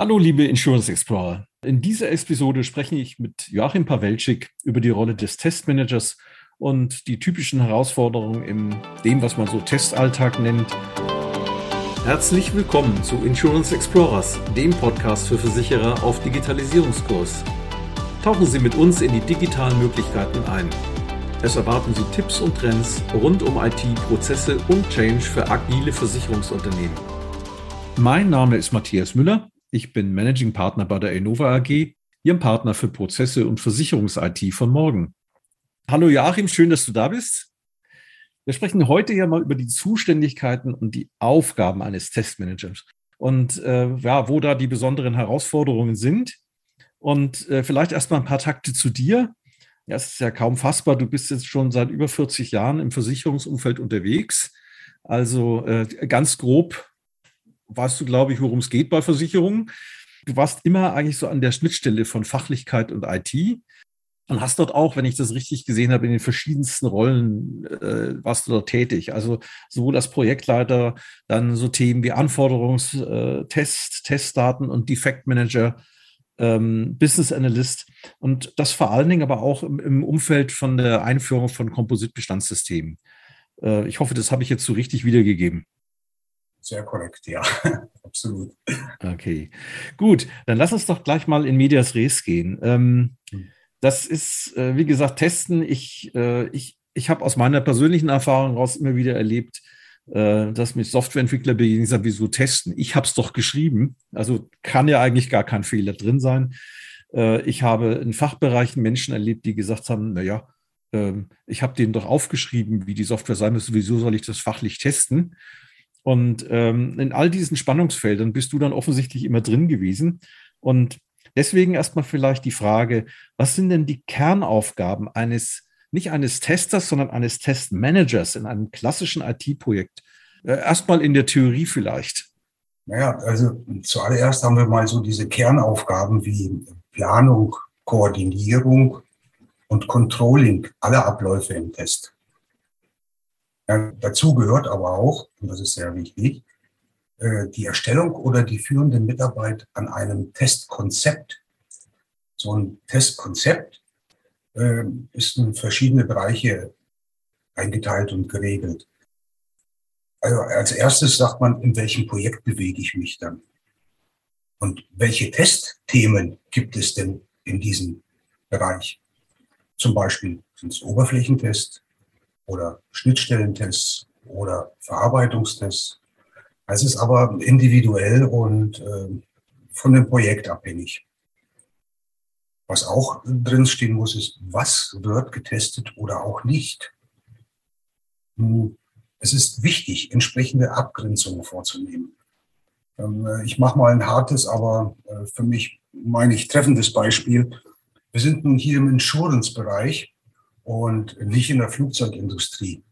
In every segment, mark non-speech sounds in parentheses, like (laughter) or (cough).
Hallo, liebe Insurance Explorer. In dieser Episode spreche ich mit Joachim Pawelczyk über die Rolle des Testmanagers und die typischen Herausforderungen in dem, was man so Testalltag nennt. Herzlich willkommen zu Insurance Explorers, dem Podcast für Versicherer auf Digitalisierungskurs. Tauchen Sie mit uns in die digitalen Möglichkeiten ein. Es erwarten Sie Tipps und Trends rund um IT, Prozesse und Change für agile Versicherungsunternehmen. Mein Name ist Matthias Müller. Ich bin Managing Partner bei der Innova AG, Ihrem Partner für Prozesse und Versicherungs-IT von morgen. Hallo Joachim, schön, dass du da bist. Wir sprechen heute ja mal über die Zuständigkeiten und die Aufgaben eines Testmanagers und äh, ja, wo da die besonderen Herausforderungen sind. Und äh, vielleicht erst mal ein paar Takte zu dir. Ja, es ist ja kaum fassbar. Du bist jetzt schon seit über 40 Jahren im Versicherungsumfeld unterwegs. Also äh, ganz grob weißt du, glaube ich, worum es geht bei Versicherungen. Du warst immer eigentlich so an der Schnittstelle von Fachlichkeit und IT und hast dort auch, wenn ich das richtig gesehen habe, in den verschiedensten Rollen äh, warst du dort tätig. Also sowohl als Projektleiter, dann so Themen wie Anforderungstest, äh, Testdaten und Defektmanager, ähm, Business Analyst und das vor allen Dingen aber auch im, im Umfeld von der Einführung von Kompositbestandssystemen. Äh, ich hoffe, das habe ich jetzt so richtig wiedergegeben. Sehr korrekt, ja, (laughs) absolut. Okay, gut, dann lass uns doch gleich mal in Medias Res gehen. Ähm, hm. das ist, äh, wie gesagt, Testen. Ich, äh, ich, ich habe aus meiner persönlichen Erfahrung heraus immer wieder erlebt, äh, dass mich Softwareentwickler begegnen, sagen, wieso testen? Ich habe es doch geschrieben. Also kann ja eigentlich gar kein Fehler drin sein. Äh, ich habe in Fachbereichen Menschen erlebt, die gesagt haben, naja, ähm, ich habe denen doch aufgeschrieben, wie die Software sein muss, wieso soll ich das fachlich testen? Und ähm, in all diesen Spannungsfeldern bist du dann offensichtlich immer drin gewesen. Und deswegen erstmal vielleicht die Frage, was sind denn die Kernaufgaben eines, nicht eines Testers, sondern eines Testmanagers in einem klassischen IT-Projekt? Äh, erstmal in der Theorie vielleicht. Naja, also zuallererst haben wir mal so diese Kernaufgaben wie Planung, Koordinierung und Controlling aller Abläufe im Test. Ja, dazu gehört aber auch, und das ist sehr wichtig, äh, die Erstellung oder die führende Mitarbeit an einem Testkonzept. So ein Testkonzept äh, ist in verschiedene Bereiche eingeteilt und geregelt. Also als erstes sagt man, in welchem Projekt bewege ich mich dann? Und welche Testthemen gibt es denn in diesem Bereich? Zum Beispiel sind es Oberflächentests, oder Schnittstellentests oder Verarbeitungstests. Es ist aber individuell und äh, von dem Projekt abhängig. Was auch drin stehen muss, ist, was wird getestet oder auch nicht. Hm, es ist wichtig, entsprechende Abgrenzungen vorzunehmen. Ähm, ich mache mal ein hartes, aber äh, für mich meine ich treffendes Beispiel. Wir sind nun hier im Insurance-Bereich und nicht in der Flugzeugindustrie,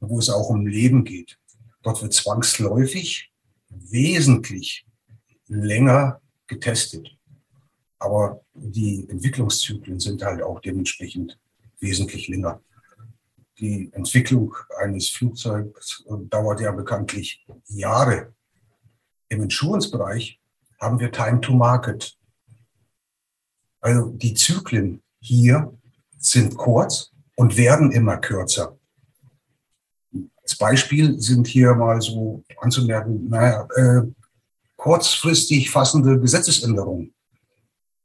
wo es auch um Leben geht. Dort wird zwangsläufig wesentlich länger getestet. Aber die Entwicklungszyklen sind halt auch dementsprechend wesentlich länger. Die Entwicklung eines Flugzeugs dauert ja bekanntlich Jahre. Im Insurance-Bereich haben wir Time to Market. Also die Zyklen hier sind kurz und werden immer kürzer. Als Beispiel sind hier mal so anzumerken, naja, äh, kurzfristig fassende Gesetzesänderungen,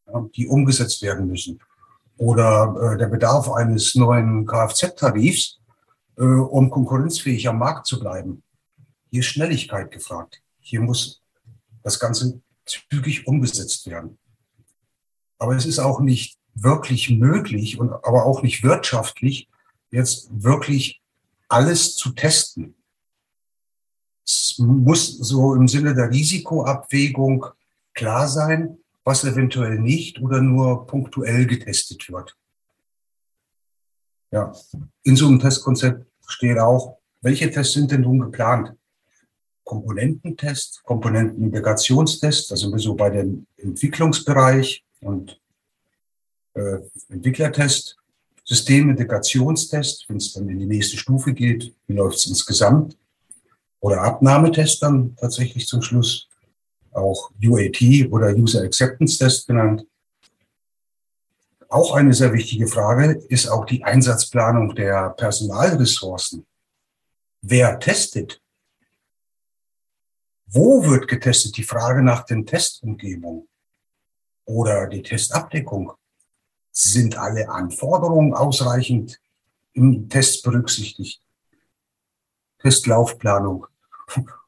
ja, die umgesetzt werden müssen. Oder äh, der Bedarf eines neuen Kfz-Tarifs, äh, um konkurrenzfähig am Markt zu bleiben. Hier ist Schnelligkeit gefragt. Hier muss das Ganze zügig umgesetzt werden. Aber es ist auch nicht wirklich möglich und aber auch nicht wirtschaftlich, jetzt wirklich alles zu testen. Es muss so im Sinne der Risikoabwägung klar sein, was eventuell nicht oder nur punktuell getestet wird. Ja, in so einem Testkonzept steht auch, welche Tests sind denn nun geplant? Komponententest, Komponentenintegrationstest, da sind wir so bei dem Entwicklungsbereich und äh, Entwicklertest, Systemintegrationstest, wenn es dann in die nächste Stufe geht, wie läuft es insgesamt, oder Abnahmetest dann tatsächlich zum Schluss. auch UAT oder User Acceptance Test genannt. Auch eine sehr wichtige Frage ist auch die Einsatzplanung der Personalressourcen. Wer testet? Wo wird getestet? Die Frage nach den Testumgebungen oder die Testabdeckung. Sind alle Anforderungen ausreichend im Test berücksichtigt? Testlaufplanung.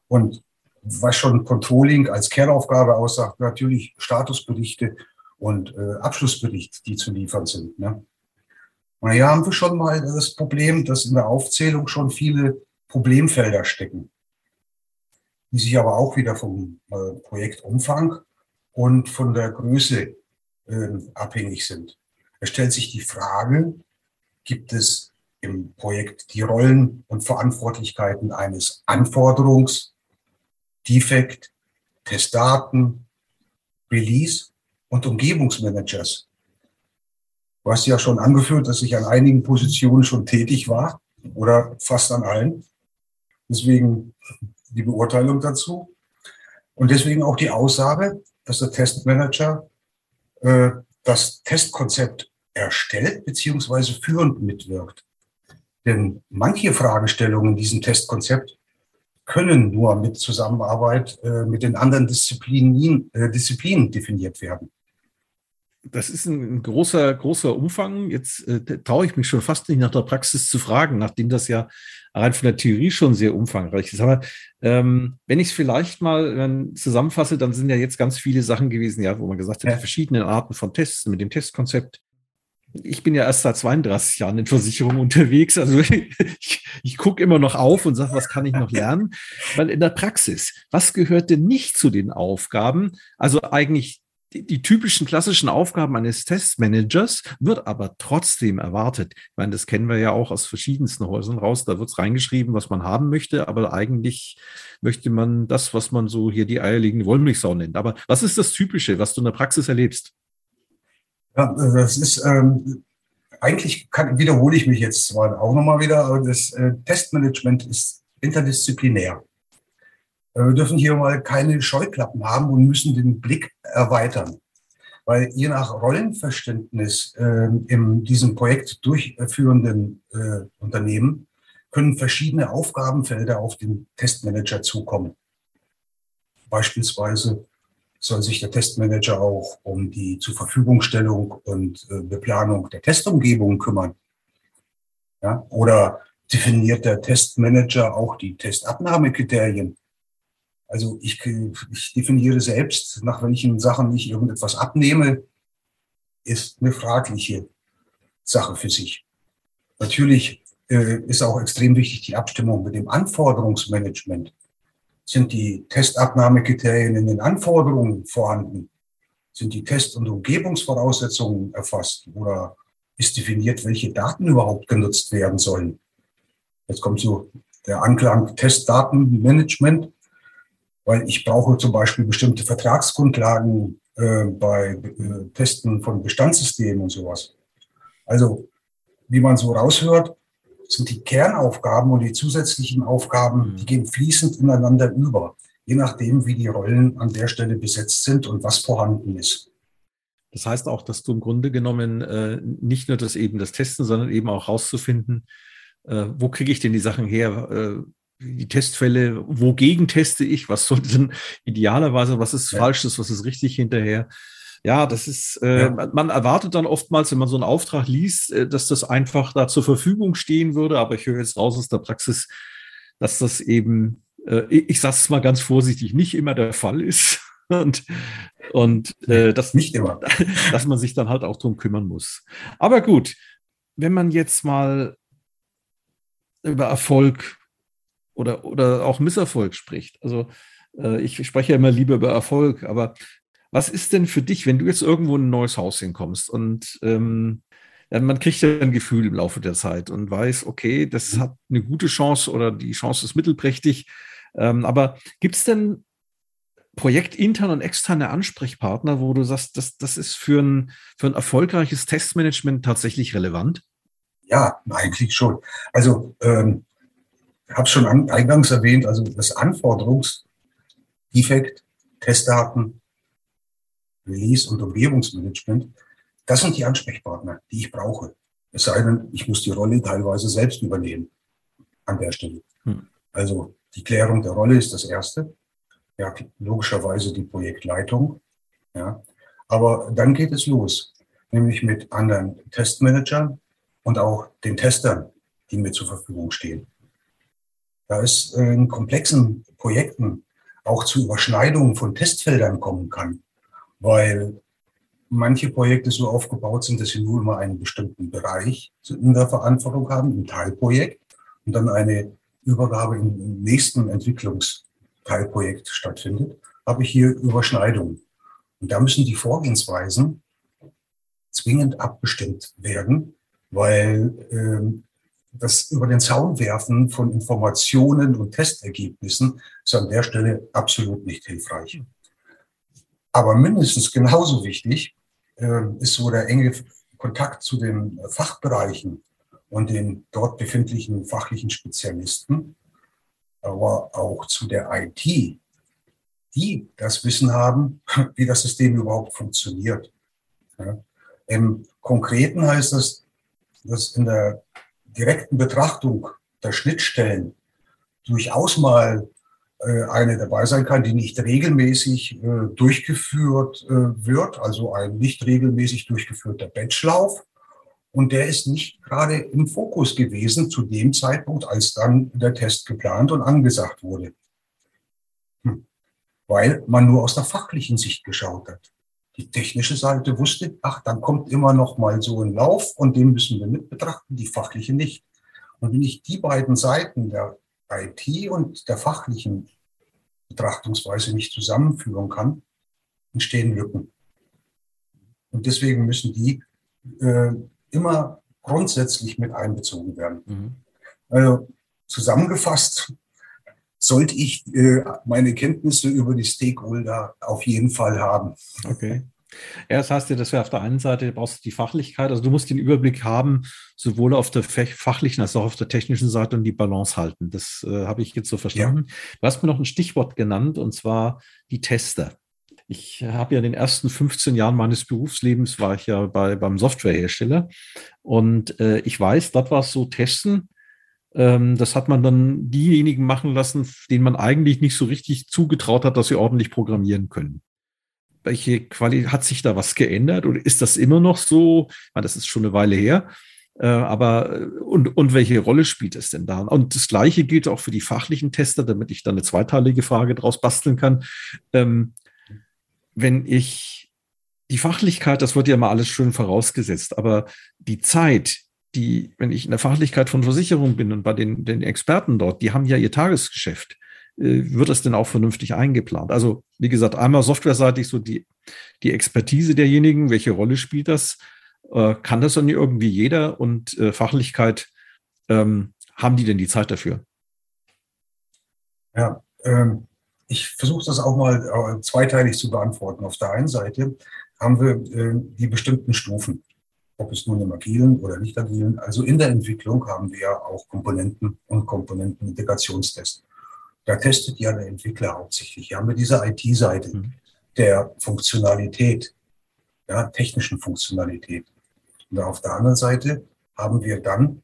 Und was schon Controlling als Kernaufgabe aussagt, natürlich Statusberichte und äh, Abschlussbericht, die zu liefern sind. Ne? Und hier haben wir schon mal das Problem, dass in der Aufzählung schon viele Problemfelder stecken, die sich aber auch wieder vom äh, Projektumfang und von der Größe äh, abhängig sind. Es stellt sich die Frage, gibt es im Projekt die Rollen und Verantwortlichkeiten eines Anforderungs-, Defekt, Testdaten, Release und Umgebungsmanagers. Du hast ja schon angeführt, dass ich an einigen Positionen schon tätig war oder fast an allen. Deswegen die Beurteilung dazu. Und deswegen auch die Aussage, dass der Testmanager äh, das Testkonzept erstellt beziehungsweise führend mitwirkt. Denn manche Fragestellungen in diesem Testkonzept können nur mit Zusammenarbeit äh, mit den anderen Disziplinen, äh, Disziplinen definiert werden das ist ein großer, großer Umfang. Jetzt äh, traue ich mich schon fast nicht nach der Praxis zu fragen, nachdem das ja rein von der Theorie schon sehr umfangreich ist. Aber ähm, wenn ich es vielleicht mal äh, zusammenfasse, dann sind ja jetzt ganz viele Sachen gewesen, ja, wo man gesagt hat, ja. verschiedene Arten von Tests mit dem Testkonzept. Ich bin ja erst seit 32 Jahren in Versicherung unterwegs. Also (laughs) ich, ich gucke immer noch auf und sage, was kann ich noch lernen? Weil in der Praxis, was gehört denn nicht zu den Aufgaben? Also eigentlich die, die, typischen klassischen Aufgaben eines Testmanagers wird aber trotzdem erwartet. Ich meine, das kennen wir ja auch aus verschiedensten Häusern raus. Da wird es reingeschrieben, was man haben möchte, aber eigentlich möchte man das, was man so hier die eierlegende Wollmilchsau nennt. Aber was ist das Typische, was du in der Praxis erlebst? Ja, das ist ähm, eigentlich kann, wiederhole ich mich jetzt zwar auch nochmal wieder, aber das äh, Testmanagement ist interdisziplinär. Äh, wir dürfen hier mal keine Scheuklappen haben und müssen den Blick erweitern. Weil je nach Rollenverständnis äh, in diesem Projekt durchführenden äh, Unternehmen können verschiedene Aufgabenfelder auf den Testmanager zukommen. Beispielsweise soll sich der Testmanager auch um die zur Verfügungstellung und äh, Beplanung der Testumgebung kümmern. Ja? Oder definiert der Testmanager auch die Testabnahmekriterien also ich, ich definiere selbst, nach welchen Sachen ich irgendetwas abnehme, ist eine fragliche Sache für sich. Natürlich äh, ist auch extrem wichtig die Abstimmung mit dem Anforderungsmanagement. Sind die Testabnahmekriterien in den Anforderungen vorhanden? Sind die Test- und Umgebungsvoraussetzungen erfasst? Oder ist definiert, welche Daten überhaupt genutzt werden sollen? Jetzt kommt so der Anklang Testdatenmanagement weil ich brauche zum Beispiel bestimmte Vertragsgrundlagen äh, bei äh, Testen von Bestandssystemen und sowas. Also, wie man so raushört, sind die Kernaufgaben und die zusätzlichen Aufgaben, mhm. die gehen fließend ineinander über, je nachdem, wie die Rollen an der Stelle besetzt sind und was vorhanden ist. Das heißt auch, dass du im Grunde genommen äh, nicht nur das eben das Testen, sondern eben auch rauszufinden, äh, wo kriege ich denn die Sachen her, äh, die Testfälle, wogegen teste ich, was sollte denn (laughs) idealerweise, was ist ja. falsches, was ist richtig hinterher. Ja, das ist, äh, ja. man erwartet dann oftmals, wenn man so einen Auftrag liest, äh, dass das einfach da zur Verfügung stehen würde, aber ich höre jetzt raus aus der Praxis, dass das eben, äh, ich sage es mal ganz vorsichtig, nicht immer der Fall ist. (laughs) Und, und äh, das nicht immer, (laughs) dass man sich dann halt auch drum kümmern muss. Aber gut, wenn man jetzt mal über Erfolg oder, oder auch Misserfolg spricht. Also äh, ich spreche ja immer lieber über Erfolg, aber was ist denn für dich, wenn du jetzt irgendwo in ein neues Haus hinkommst und ähm, man kriegt ja ein Gefühl im Laufe der Zeit und weiß, okay, das mhm. hat eine gute Chance oder die Chance ist mittelprächtig. Ähm, aber gibt es denn projektinterne und externe Ansprechpartner, wo du sagst, das, das ist für ein, für ein erfolgreiches Testmanagement tatsächlich relevant? Ja, eigentlich schon. Also ähm, habe schon an, eingangs erwähnt, also das Anforderungsdefekt Testdaten, Release und Umgebungsmanagement. Das sind die Ansprechpartner, die ich brauche. Es sei denn, ich muss die Rolle teilweise selbst übernehmen an der Stelle. Hm. Also die Klärung der Rolle ist das Erste. Ja, logischerweise die Projektleitung. Ja. Aber dann geht es los, nämlich mit anderen Testmanagern und auch den Testern, die mir zur Verfügung stehen. Da es in komplexen Projekten auch zu Überschneidungen von Testfeldern kommen kann, weil manche Projekte so aufgebaut sind, dass sie nur immer einen bestimmten Bereich in der Verantwortung haben, ein Teilprojekt, und dann eine Übergabe im nächsten Entwicklungsteilprojekt stattfindet, habe ich hier Überschneidungen. Und da müssen die Vorgehensweisen zwingend abgestimmt werden, weil ähm, das über den Zaun werfen von Informationen und Testergebnissen ist an der Stelle absolut nicht hilfreich. Aber mindestens genauso wichtig äh, ist so der enge Kontakt zu den Fachbereichen und den dort befindlichen fachlichen Spezialisten, aber auch zu der IT, die das Wissen haben, (laughs) wie das System überhaupt funktioniert. Ja. Im Konkreten heißt das, dass in der direkten Betrachtung der Schnittstellen durchaus mal eine dabei sein kann, die nicht regelmäßig äh, durchgeführt äh, wird, also ein nicht regelmäßig durchgeführter Batchlauf. Und der ist nicht gerade im Fokus gewesen zu dem Zeitpunkt, als dann der Test geplant und angesagt wurde. Hm. Weil man nur aus der fachlichen Sicht geschaut hat. Die technische Seite wusste, ach, dann kommt immer noch mal so ein Lauf und den müssen wir mit betrachten, die fachliche nicht. Und wenn ich die beiden Seiten der IT und der fachlichen Betrachtungsweise nicht zusammenführen kann, entstehen Lücken. Und deswegen müssen die äh, immer grundsätzlich mit einbezogen werden. Mhm. Also zusammengefasst sollte ich äh, meine Kenntnisse über die Stakeholder auf jeden Fall haben. Okay. Ja, das heißt ja, dass wir auf der einen Seite brauchst du die Fachlichkeit, also du musst den Überblick haben, sowohl auf der fachlichen als auch auf der technischen Seite und die Balance halten. Das äh, habe ich jetzt so verstanden. Ja. Du hast mir noch ein Stichwort genannt und zwar die Tester. Ich habe ja in den ersten 15 Jahren meines Berufslebens war ich ja bei, beim Softwarehersteller und äh, ich weiß, dort war es so, Testen, ähm, das hat man dann diejenigen machen lassen, denen man eigentlich nicht so richtig zugetraut hat, dass sie ordentlich programmieren können. Welche Qualität hat sich da was geändert oder ist das immer noch so? Meine, das ist schon eine Weile her. Äh, aber äh, und, und welche Rolle spielt es denn da? Und das Gleiche gilt auch für die fachlichen Tester, damit ich da eine zweiteilige Frage draus basteln kann. Ähm, wenn ich die Fachlichkeit, das wird ja immer alles schön vorausgesetzt, aber die Zeit, die, wenn ich in der Fachlichkeit von Versicherungen bin und bei den, den Experten dort, die haben ja ihr Tagesgeschäft. Äh, wird das denn auch vernünftig eingeplant? Also, wie gesagt, einmal softwareseitig so die, die Expertise derjenigen, welche Rolle spielt das? Äh, kann das dann irgendwie jeder? Und äh, Fachlichkeit, ähm, haben die denn die Zeit dafür? Ja, ähm, ich versuche das auch mal äh, zweiteilig zu beantworten. Auf der einen Seite haben wir äh, die bestimmten Stufen ob es nun im agilen oder nicht agilen. Also in der Entwicklung haben wir ja auch Komponenten und Komponentenintegrationstests. Da testet ja der Entwickler hauptsächlich. Hier haben wir diese IT-Seite mhm. der Funktionalität, ja, technischen Funktionalität. Und auf der anderen Seite haben wir dann,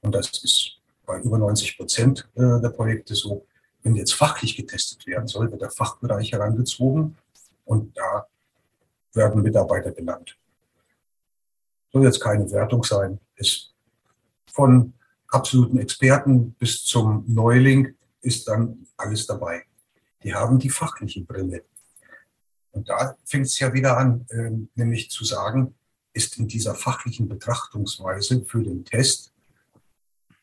und das ist bei über 90 Prozent äh, der Projekte so, wenn jetzt fachlich getestet werden soll, wird der Fachbereich herangezogen und da werden Mitarbeiter benannt soll jetzt keine Wertung sein, ist von absoluten Experten bis zum Neuling ist dann alles dabei. Die haben die fachliche Brille. Und da fängt es ja wieder an, äh, nämlich zu sagen, ist in dieser fachlichen Betrachtungsweise für den Test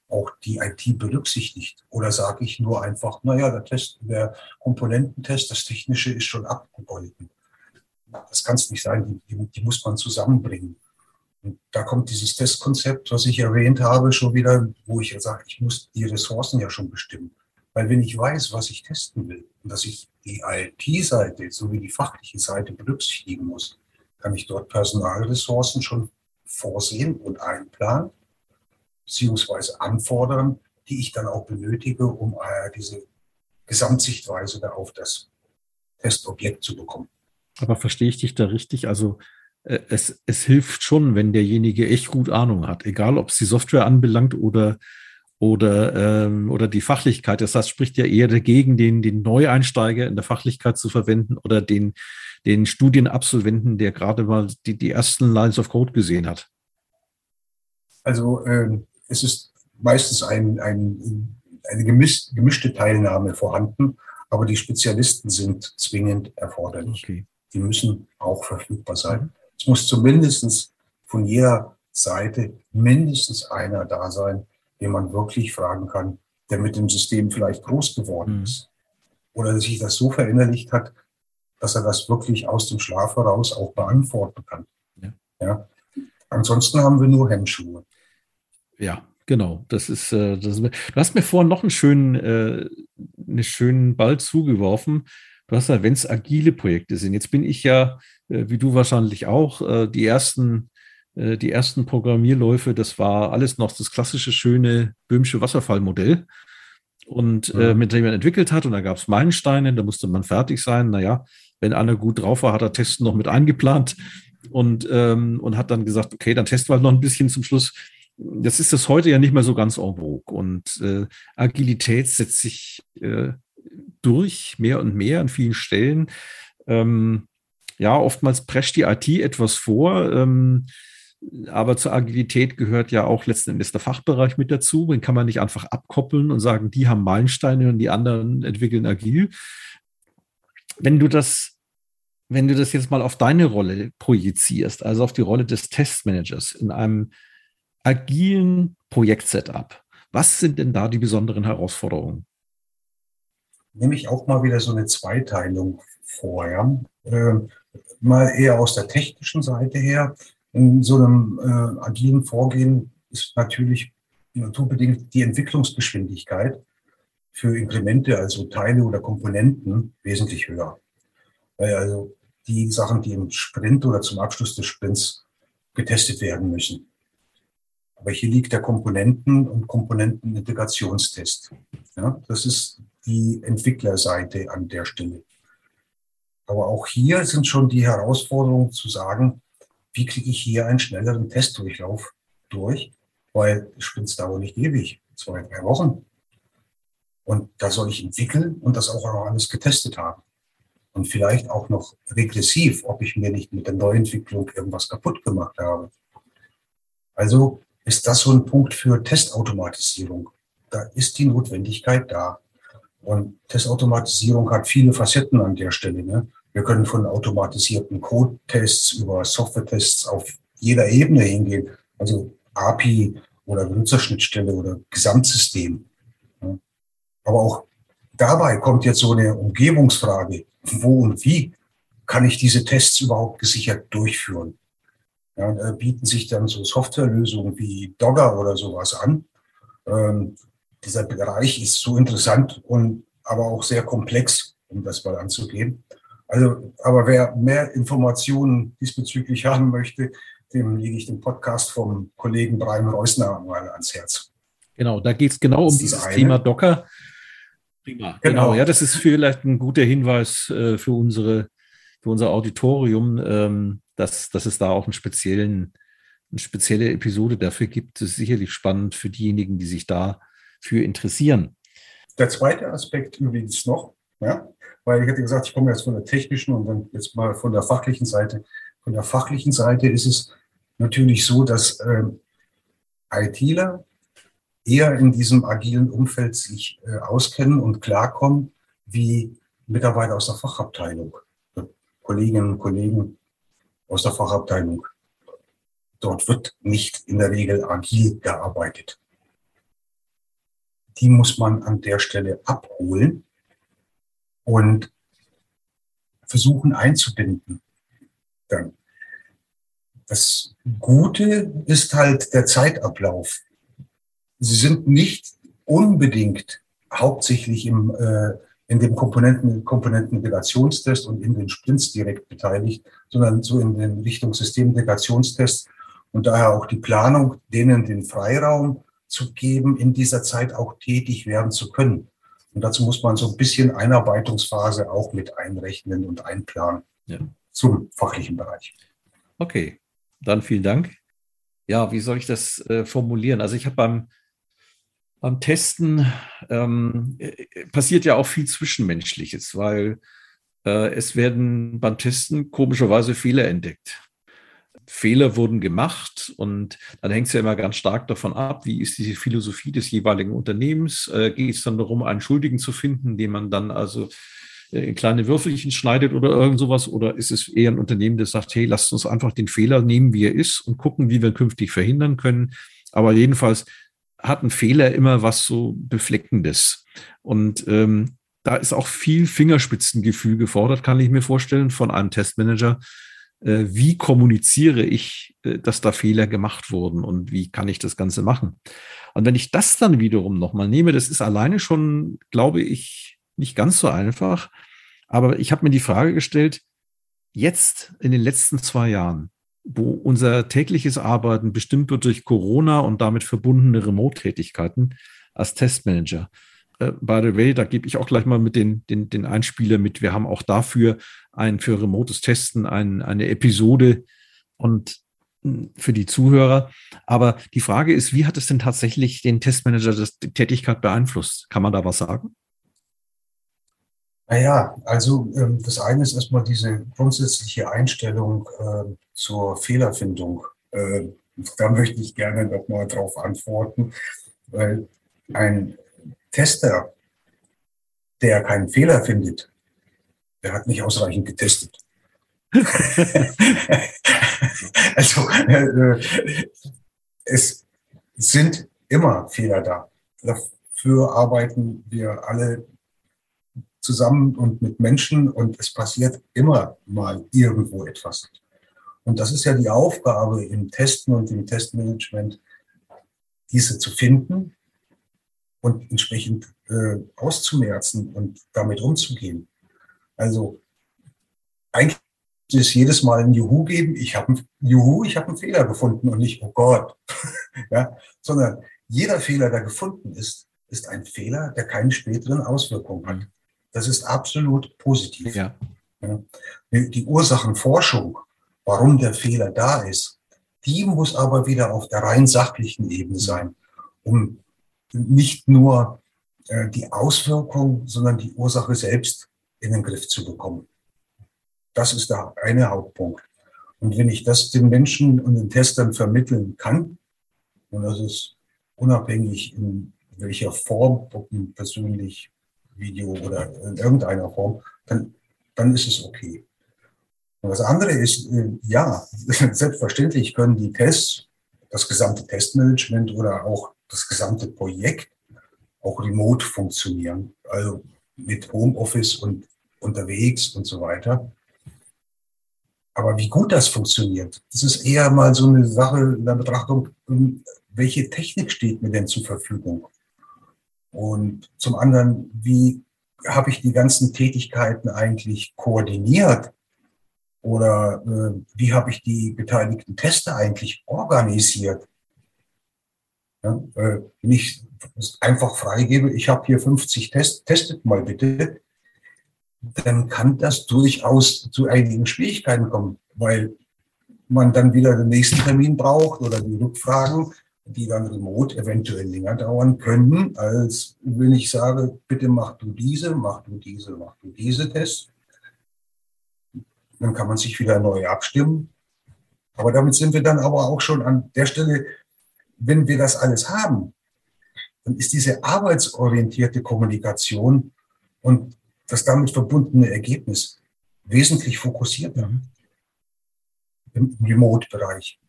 auch die IT berücksichtigt? Oder sage ich nur einfach, naja, der Test, der Komponententest, das Technische ist schon abgegolten. Das kann es nicht sein, die, die, die muss man zusammenbringen. Und da kommt dieses Testkonzept, was ich erwähnt habe, schon wieder, wo ich ja sage, ich muss die Ressourcen ja schon bestimmen. Weil wenn ich weiß, was ich testen will und dass ich die IT-Seite sowie die fachliche Seite berücksichtigen muss, kann ich dort Personalressourcen schon vorsehen und einplanen, beziehungsweise anfordern, die ich dann auch benötige, um äh, diese Gesamtsichtweise da auf das Testobjekt zu bekommen. Aber verstehe ich dich da richtig? Also äh, es, es hilft schon, wenn derjenige echt gut Ahnung hat, egal ob es die Software anbelangt oder, oder, ähm, oder die Fachlichkeit. Das heißt, spricht ja eher dagegen, den, den Neueinsteiger in der Fachlichkeit zu verwenden oder den, den Studienabsolventen, der gerade mal die, die ersten Lines of Code gesehen hat. Also ähm, es ist meistens ein, ein, eine gemischt, gemischte Teilnahme vorhanden, aber die Spezialisten sind zwingend erforderlich. Okay. Die müssen auch verfügbar sein. Es muss zumindest von jeder Seite mindestens einer da sein, den man wirklich fragen kann, der mit dem System vielleicht groß geworden mhm. ist oder sich das so verinnerlicht hat, dass er das wirklich aus dem Schlaf heraus auch beantworten kann. Ja. ja. Ansonsten haben wir nur Hemmschuhe. Ja, genau. Das ist, äh, das ist, du hast mir vorhin noch einen schönen, äh, einen schönen Ball zugeworfen. Du hast ja, wenn es agile Projekte sind. Jetzt bin ich ja, äh, wie du wahrscheinlich auch, die ersten die ersten Programmierläufe, das war alles noch das klassische, schöne böhmische Wasserfallmodell. Und äh, mit dem man entwickelt hat, und da gab es Meilensteine, da musste man fertig sein. Naja, wenn einer gut drauf war, hat er Testen noch mit eingeplant und, ähm, und hat dann gesagt, okay, dann testen wir halt noch ein bisschen zum Schluss. Das ist das heute ja nicht mehr so ganz en vogue. Und äh, Agilität setzt sich äh, durch, mehr und mehr an vielen Stellen. Ähm, ja, oftmals prescht die IT etwas vor. Ähm, aber zur Agilität gehört ja auch letzten Endes der Fachbereich mit dazu. Den kann man nicht einfach abkoppeln und sagen, die haben Meilensteine und die anderen entwickeln agil. Wenn du das, wenn du das jetzt mal auf deine Rolle projizierst, also auf die Rolle des Testmanagers in einem agilen Projektsetup, was sind denn da die besonderen Herausforderungen? Nehme ich auch mal wieder so eine Zweiteilung vor. Ja? Äh, mal eher aus der technischen Seite her in so einem äh, agilen Vorgehen ist natürlich naturbedingt die Entwicklungsgeschwindigkeit für Inkremente, also Teile oder Komponenten, wesentlich höher. Weil also die Sachen, die im Sprint oder zum Abschluss des Sprints getestet werden müssen. Aber hier liegt der Komponenten- und Komponentenintegrationstest. Ja, das ist die Entwicklerseite an der Stelle. Aber auch hier sind schon die Herausforderungen zu sagen, wie kriege ich hier einen schnelleren Testdurchlauf durch, weil Sprints dauern nicht ewig, zwei, drei Wochen. Und da soll ich entwickeln und das auch noch alles getestet haben. Und vielleicht auch noch regressiv, ob ich mir nicht mit der Neuentwicklung irgendwas kaputt gemacht habe. Also ist das so ein Punkt für Testautomatisierung. Da ist die Notwendigkeit da. Und Testautomatisierung hat viele Facetten an der Stelle. Ne? Wir können von automatisierten Code-Tests über Software-Tests auf jeder Ebene hingehen, also API oder Benutzerschnittstelle oder Gesamtsystem. Aber auch dabei kommt jetzt so eine Umgebungsfrage. Wo und wie kann ich diese Tests überhaupt gesichert durchführen? Ja, da bieten sich dann so Softwarelösungen wie Dogger oder sowas an. Ähm, dieser Bereich ist so interessant und aber auch sehr komplex, um das mal anzugehen. Also, aber wer mehr Informationen diesbezüglich haben möchte, dem lege ich den Podcast vom Kollegen Brian Reusner mal ans Herz. Genau, da geht es genau um dieses eine. Thema Docker. Prima. Genau. genau. ja, das ist vielleicht ein guter Hinweis äh, für unsere, für unser Auditorium, ähm, dass, dass es da auch einen speziellen, eine spezielle Episode dafür gibt. Das ist sicherlich spannend für diejenigen, die sich dafür interessieren. Der zweite Aspekt übrigens noch, ja, weil ich hatte gesagt, ich komme jetzt von der technischen und dann jetzt mal von der fachlichen Seite. Von der fachlichen Seite ist es natürlich so, dass äh, ITler eher in diesem agilen Umfeld sich äh, auskennen und klarkommen wie Mitarbeiter aus der Fachabteilung, Kolleginnen und Kollegen aus der Fachabteilung. Dort wird nicht in der Regel agil gearbeitet. Die muss man an der Stelle abholen und versuchen einzubinden. Dann. Das Gute ist halt der Zeitablauf. Sie sind nicht unbedingt hauptsächlich im, äh, in dem Komponenten, Komponentenintegrationstest und in den Sprints direkt beteiligt, sondern so in den Richtung Systemintegrationstest und daher auch die Planung, denen den Freiraum zu geben, in dieser Zeit auch tätig werden zu können Und dazu muss man so ein bisschen Einarbeitungsphase auch mit einrechnen und einplanen ja. zum fachlichen Bereich. Okay, dann vielen Dank. Ja, wie soll ich das äh, formulieren? Also ich habe beim, beim Testen ähm, äh, passiert ja auch viel Zwischenmenschliches, weil äh, es werden beim Testen komischerweise Fehler entdeckt. Fehler wurden gemacht und dann hängt es ja immer ganz stark davon ab, wie ist diese Philosophie des jeweiligen Unternehmens. Äh, geht es dann darum, einen Schuldigen zu finden, den man dann also äh, in kleine Würfelchen schneidet oder irgend sowas? Oder ist es eher ein Unternehmen, das sagt, hey, lasst uns einfach den Fehler nehmen, wie er ist und gucken, wie wir künftig verhindern können? Aber jedenfalls hat ein Fehler immer was so Befleckendes. Und ähm, da ist auch viel Fingerspitzengefühl gefordert, kann ich mir vorstellen, von einem Testmanager, äh, wie kommuniziere ich, äh, dass da Fehler gemacht wurden und wie kann ich das Ganze machen. Und wenn ich das dann wiederum nochmal nehme, das ist alleine schon, glaube ich, nicht ganz so einfach. Aber ich habe mir die Frage gestellt, jetzt in den letzten zwei Jahren, wo unser tägliches Arbeiten bestimmt wird durch Corona und damit verbundene Remote-Tätigkeiten als Testmanager, by the way, da gebe ich auch gleich mal mit den, den, den Einspieler mit. Wir haben auch dafür ein für remotes Testen ein, eine Episode und hm, für die Zuhörer. Aber die Frage ist, wie hat es denn tatsächlich den Testmanager das, die Tätigkeit beeinflusst? Kann man da was sagen? Naja, also ähm, das eine ist erstmal diese grundsätzliche Einstellung äh, zur Fehlerfindung. Äh, da möchte ich gerne nochmal drauf antworten, weil ein Tester, der keinen Fehler findet, der hat nicht ausreichend getestet. (laughs) also äh, es sind immer Fehler da. Dafür arbeiten wir alle zusammen und mit Menschen und es passiert immer mal irgendwo etwas. Und das ist ja die Aufgabe im Testen und im Testmanagement, diese zu finden und entsprechend äh, auszumerzen und damit umzugehen. Also eigentlich ist es jedes Mal ein Juhu geben, ich habe Juhu, ich habe einen Fehler gefunden und nicht, oh Gott, (laughs) ja, sondern jeder Fehler, der gefunden ist, ist ein Fehler, der keine späteren Auswirkungen hat. Das ist absolut positiv. Ja. Ja. Die Ursachenforschung, warum der Fehler da ist, die muss aber wieder auf der rein sachlichen Ebene sein, um nicht nur äh, die Auswirkung, sondern die Ursache selbst in den Griff zu bekommen. Das ist der eine Hauptpunkt. Und wenn ich das den Menschen und den Testern vermitteln kann, und das ist unabhängig in welcher Form, ob persönlich, Video oder in irgendeiner Form, dann, dann ist es okay. Und das andere ist, äh, ja, (laughs) selbstverständlich können die Tests, das gesamte Testmanagement oder auch das gesamte Projekt auch remote funktionieren, also mit Homeoffice und unterwegs und so weiter. Aber wie gut das funktioniert, das ist eher mal so eine Sache in der Betrachtung, ähm, welche Technik steht mir denn zur Verfügung? Und zum anderen, wie habe ich die ganzen Tätigkeiten eigentlich koordiniert? Oder äh, wie habe ich die beteiligten Tester eigentlich organisiert? Ja, äh, wenn ich einfach freigebe, ich habe hier 50 Tests, testet mal bitte, dann kann das durchaus zu einigen Schwierigkeiten kommen, weil man dann wieder den nächsten Termin braucht oder die Rückfragen, die dann remote eventuell länger dauern können, als wenn ich sage, bitte mach du diese, mach du diese, mach du diese Tests. Dann kann man sich wieder neu abstimmen. Aber damit sind wir dann aber auch schon an der Stelle, wenn wir das alles haben, dann ist diese arbeitsorientierte Kommunikation und das damit verbundene Ergebnis wesentlich fokussierter im Remote-Bereich.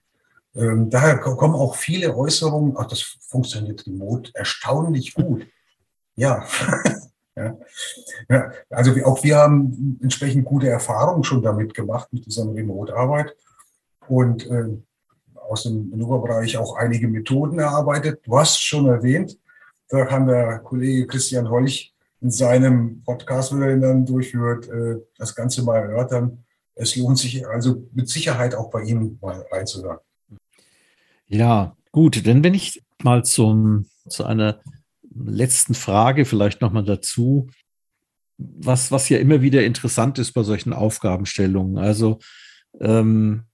Ähm, daher kommen auch viele Äußerungen, ach, das funktioniert remote erstaunlich gut. (laughs) Ja. (laughs) ja. ja. Also auch wir haben entsprechend gute Erfahrungen schon damit gemacht, mit dieser Remote-Arbeit. Und äh, aus dem Manöverbereich auch einige Methoden erarbeitet. Du hast schon erwähnt, da kann der Kollege Christian Holch in seinem Podcast, wo er ihn dann durchführt, äh, das Ganze mal erörtern. Es lohnt sich also mit Sicherheit auch bei ihm mal reinzuhören. Ja, gut, denn wenn ich mal zum, zu einer letzten Frage vielleicht nochmal dazu. Was, was ja immer wieder interessant ist bei solchen Aufgabenstellungen. Also ähm,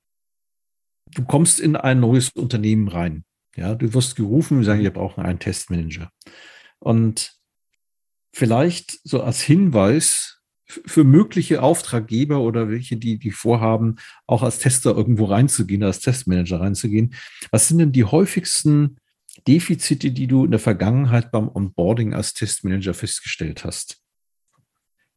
du kommst in ein neues Unternehmen rein. Ja, du wirst gerufen, wir sagen, wir brauchen einen Testmanager. Und vielleicht so als Hinweis für mögliche Auftraggeber oder welche, die, die vorhaben, auch als Tester irgendwo reinzugehen, als Testmanager reinzugehen. Was sind denn die häufigsten Defizite, die du in der Vergangenheit beim Onboarding als Testmanager festgestellt hast?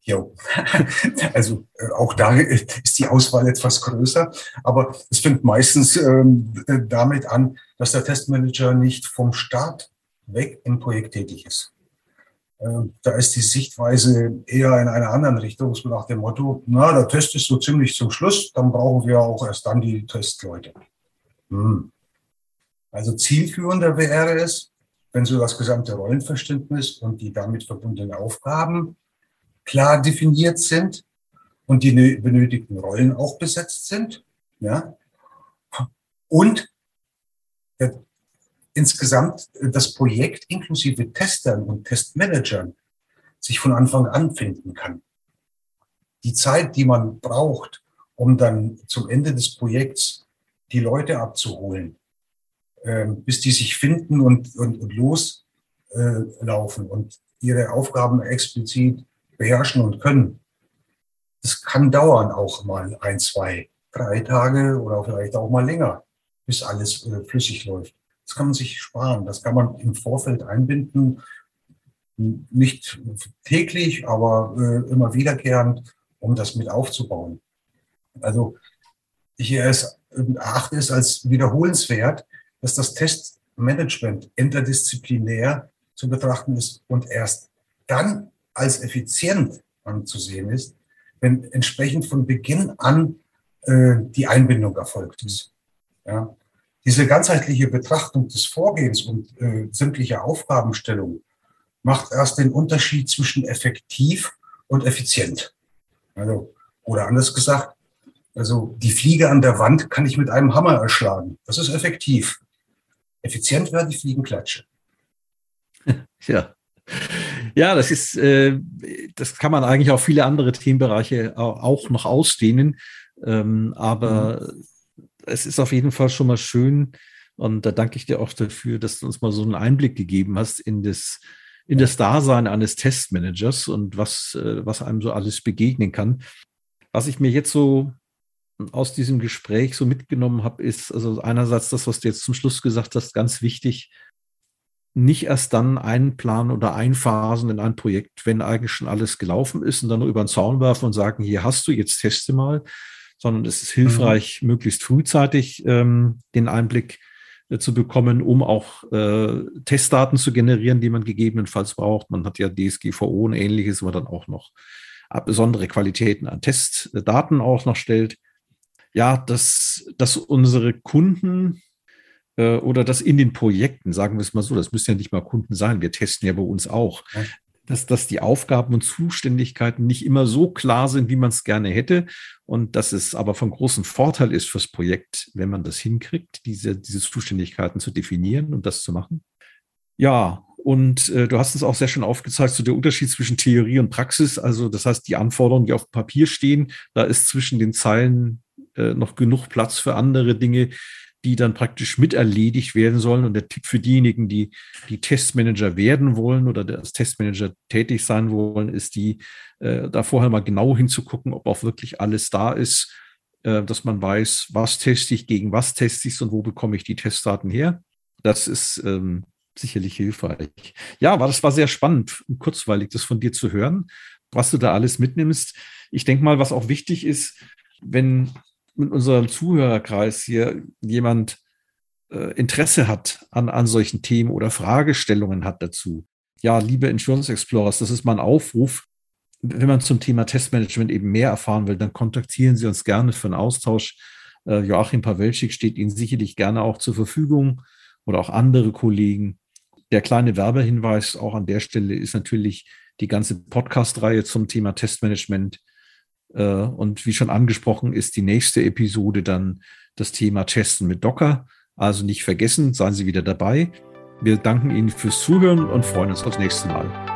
Jo, (laughs) also äh, auch da ist die Auswahl etwas größer, aber es fängt meistens ähm, damit an, dass der Testmanager nicht vom Start weg im Projekt tätig ist. Ähm, da ist die Sichtweise eher in einer anderen Richtung, so nach dem Motto, na, der Test ist so ziemlich zum Schluss, dann brauchen wir auch erst dann die Testleute. Hm. Also zielführender wäre es, wenn so das gesamte Rollenverständnis und die damit verbundenen Aufgaben klar definiert sind und die benötigten Rollen auch besetzt sind. Ja? Und insgesamt das Projekt inklusive Testern und Testmanagern sich von Anfang an finden kann. Die Zeit, die man braucht, um dann zum Ende des Projekts die Leute abzuholen, äh, bis die sich finden und, und, und loslaufen äh, und ihre Aufgaben explizit beherrschen und können. Das kann dauern auch mal ein, zwei, drei Tage oder vielleicht auch mal länger, bis alles äh, flüssig läuft. Das kann man sich sparen. Das kann man im Vorfeld einbinden. Nicht täglich, aber äh, immer wiederkehrend, um das mit aufzubauen. Also ich erachte es als wiederholenswert, dass das Testmanagement interdisziplinär zu betrachten ist und erst dann als effizient anzusehen ist, wenn entsprechend von Beginn an äh, die Einbindung erfolgt ist. Ja? Diese ganzheitliche Betrachtung des Vorgehens und äh, sämtlicher Aufgabenstellung macht erst den Unterschied zwischen effektiv und effizient. Also, oder anders gesagt, also die Fliege an der Wand kann ich mit einem Hammer erschlagen. Das ist effektiv. Effizient wäre die Fliegenklatsche. (laughs) Ja. Ja, das ist, äh, das kann man eigentlich auf viele andere Themenbereiche auch noch ausdehnen. Ähm, aber mhm. es ist auf jeden Fall schon mal schön. Und da danke ich dir auch dafür, dass du uns mal so einen Einblick gegeben hast in das, in das Dasein eines Testmanagers und was, äh, was einem so alles begegnen kann. Was ich mir jetzt so aus diesem Gespräch so mitgenommen habe, ist also einerseits das, was du jetzt zum Schluss gesagt hast, ganz wichtig, nicht erst dann einplanen oder einphasen in ein Projekt, wenn eigentlich schon alles gelaufen ist und dann nur über den Zaun werfen und sagen, hier hast du, jetzt teste mal, sondern es ist hilfreich, mhm. möglichst frühzeitig ähm, den Einblick äh, zu bekommen, um auch äh, Testdaten zu generieren, die man gegebenenfalls braucht. Man hat ja DSGVO und ähnliches, wo man dann auch noch besondere Qualitäten an Testdaten auch noch stellt. Ja, dass, dass unsere Kunden äh, oder das in den Projekten, sagen wir es mal so, das müssen ja nicht mal Kunden sein, wir testen ja bei uns auch, ja. dass, dass die Aufgaben und Zuständigkeiten nicht immer so klar sind, wie man es gerne hätte und dass es aber von großem Vorteil ist fürs Projekt, wenn man das hinkriegt, diese, diese Zuständigkeiten zu definieren und das zu machen. Ja, und äh, du hast es auch sehr schön aufgezeigt, so der Unterschied zwischen Theorie und Praxis. Also das heißt, die Anforderungen, die auf Papier stehen, da ist zwischen den Zeilen äh, noch genug Platz für andere Dinge, die dann praktisch mit erledigt werden sollen. Und der Tipp für diejenigen, die die Testmanager werden wollen oder als Testmanager tätig sein wollen, ist die, äh, da vorher mal genau hinzugucken, ob auch wirklich alles da ist, äh, dass man weiß, was teste ich, gegen was teste ich und wo bekomme ich die Testdaten her. Das ist ähm, sicherlich hilfreich. Ja, aber das war sehr spannend und kurzweilig, das von dir zu hören, was du da alles mitnimmst. Ich denke mal, was auch wichtig ist, wenn mit unserem Zuhörerkreis hier jemand äh, Interesse hat an, an solchen Themen oder Fragestellungen hat dazu. Ja, liebe Insurance Explorers, das ist mein Aufruf. Wenn man zum Thema Testmanagement eben mehr erfahren will, dann kontaktieren Sie uns gerne für einen Austausch. Äh, Joachim Pawelschik steht Ihnen sicherlich gerne auch zur Verfügung oder auch andere Kollegen. Der kleine Werbehinweis auch an der Stelle ist natürlich die ganze Podcast-Reihe zum Thema Testmanagement und wie schon angesprochen, ist die nächste Episode dann das Thema Testen mit Docker. Also nicht vergessen, seien Sie wieder dabei. Wir danken Ihnen fürs Zuhören und freuen uns aufs nächste Mal.